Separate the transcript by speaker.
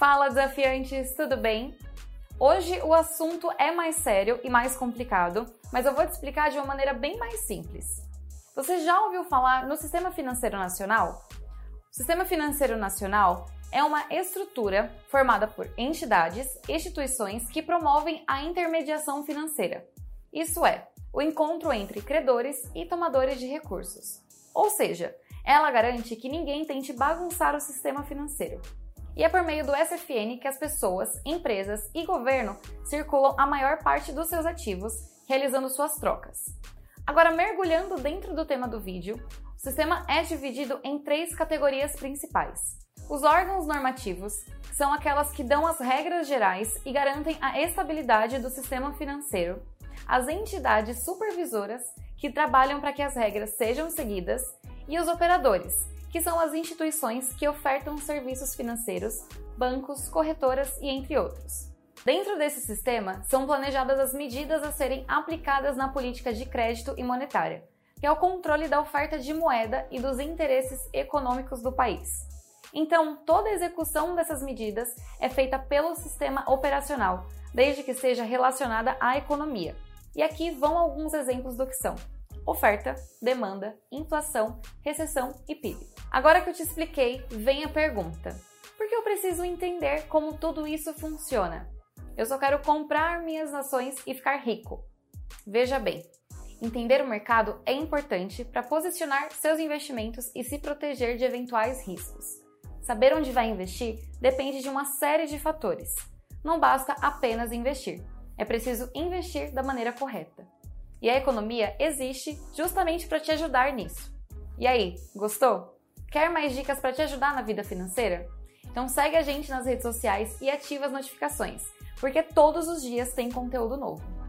Speaker 1: Fala, desafiantes, tudo bem? Hoje o assunto é mais sério e mais complicado, mas eu vou te explicar de uma maneira bem mais simples. Você já ouviu falar no Sistema Financeiro Nacional? O Sistema Financeiro Nacional é uma estrutura formada por entidades, instituições que promovem a intermediação financeira. Isso é, o encontro entre credores e tomadores de recursos. Ou seja, ela garante que ninguém tente bagunçar o sistema financeiro. E é por meio do SFN que as pessoas, empresas e governo circulam a maior parte dos seus ativos, realizando suas trocas. Agora, mergulhando dentro do tema do vídeo, o sistema é dividido em três categorias principais. Os órgãos normativos, que são aquelas que dão as regras gerais e garantem a estabilidade do sistema financeiro. As entidades supervisoras, que trabalham para que as regras sejam seguidas. E os operadores, que são as instituições que ofertam serviços financeiros, bancos, corretoras e entre outros. Dentro desse sistema, são planejadas as medidas a serem aplicadas na política de crédito e monetária, que é o controle da oferta de moeda e dos interesses econômicos do país. Então, toda a execução dessas medidas é feita pelo sistema operacional, desde que seja relacionada à economia. E aqui vão alguns exemplos do que são: oferta, demanda, inflação, recessão e PIB. Agora que eu te expliquei, vem a pergunta: por que eu preciso entender como tudo isso funciona? Eu só quero comprar minhas ações e ficar rico. Veja bem, entender o mercado é importante para posicionar seus investimentos e se proteger de eventuais riscos. Saber onde vai investir depende de uma série de fatores. Não basta apenas investir, é preciso investir da maneira correta. E a economia existe justamente para te ajudar nisso. E aí, gostou? Quer mais dicas para te ajudar na vida financeira? Então segue a gente nas redes sociais e ativa as notificações, porque todos os dias tem conteúdo novo.